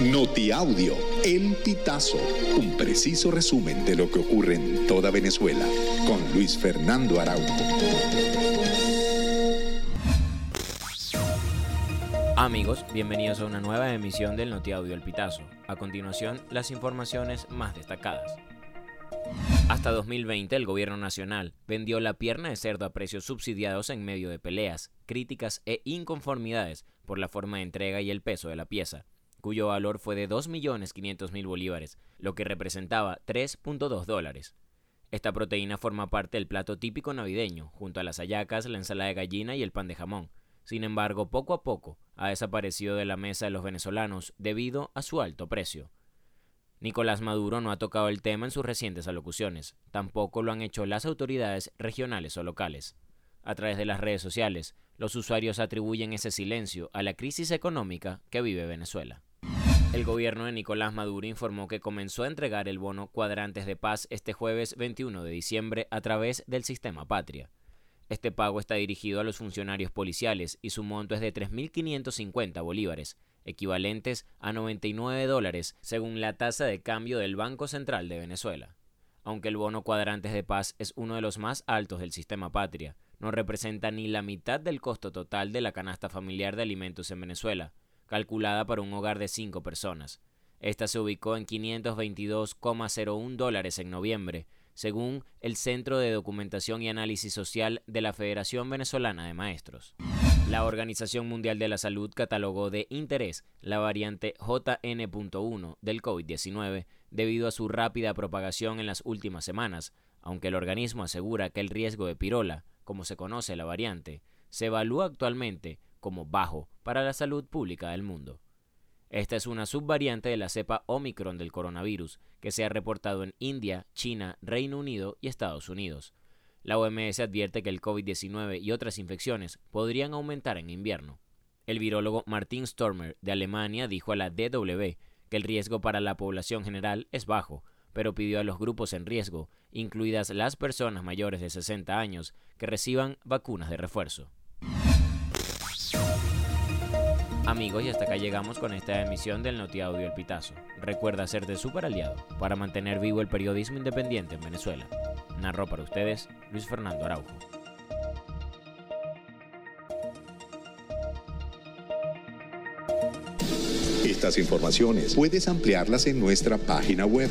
Notiaudio, El Pitazo, un preciso resumen de lo que ocurre en toda Venezuela, con Luis Fernando Araújo. Amigos, bienvenidos a una nueva emisión del Notiaudio El Pitazo. A continuación, las informaciones más destacadas. Hasta 2020, el gobierno nacional vendió la pierna de cerdo a precios subsidiados en medio de peleas, críticas e inconformidades por la forma de entrega y el peso de la pieza, cuyo valor fue de 2.500.000 bolívares, lo que representaba 3.2 dólares. Esta proteína forma parte del plato típico navideño, junto a las hallacas, la ensalada de gallina y el pan de jamón. Sin embargo, poco a poco ha desaparecido de la mesa de los venezolanos debido a su alto precio. Nicolás Maduro no ha tocado el tema en sus recientes alocuciones, tampoco lo han hecho las autoridades regionales o locales. A través de las redes sociales, los usuarios atribuyen ese silencio a la crisis económica que vive Venezuela. El gobierno de Nicolás Maduro informó que comenzó a entregar el bono Cuadrantes de Paz este jueves 21 de diciembre a través del sistema Patria. Este pago está dirigido a los funcionarios policiales y su monto es de 3.550 bolívares, equivalentes a 99 dólares según la tasa de cambio del Banco Central de Venezuela. Aunque el bono cuadrantes de paz es uno de los más altos del sistema patria, no representa ni la mitad del costo total de la canasta familiar de alimentos en Venezuela, calculada para un hogar de 5 personas. Esta se ubicó en 522,01 dólares en noviembre, según el Centro de Documentación y Análisis Social de la Federación Venezolana de Maestros. La Organización Mundial de la Salud catalogó de interés la variante JN.1 del COVID-19 debido a su rápida propagación en las últimas semanas, aunque el organismo asegura que el riesgo de pirola, como se conoce la variante, se evalúa actualmente como bajo para la salud pública del mundo. Esta es una subvariante de la cepa Omicron del coronavirus, que se ha reportado en India, China, Reino Unido y Estados Unidos. La OMS advierte que el COVID-19 y otras infecciones podrían aumentar en invierno. El virólogo Martin Stormer de Alemania dijo a la DW que el riesgo para la población general es bajo, pero pidió a los grupos en riesgo, incluidas las personas mayores de 60 años, que reciban vacunas de refuerzo. Amigos, y hasta acá llegamos con esta emisión del Notiaudio El Pitazo. Recuerda hacerte super aliado para mantener vivo el periodismo independiente en Venezuela. Narró para ustedes Luis Fernando Araujo. Estas informaciones puedes ampliarlas en nuestra página web